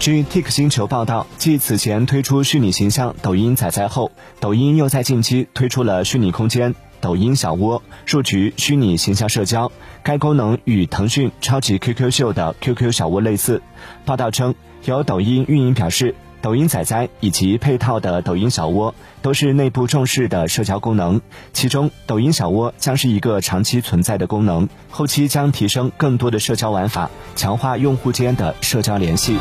据 Tik 星球报道，继此前推出虚拟形象抖音仔仔后，抖音又在近期推出了虚拟空间抖音小窝，入局虚拟形象社交。该功能与腾讯超级 QQ 秀的 QQ 小窝类似。报道称，有抖音运营表示，抖音仔仔以及配套的抖音小窝都是内部重视的社交功能，其中抖音小窝将是一个长期存在的功能，后期将提升更多的社交玩法，强化用户间的社交联系。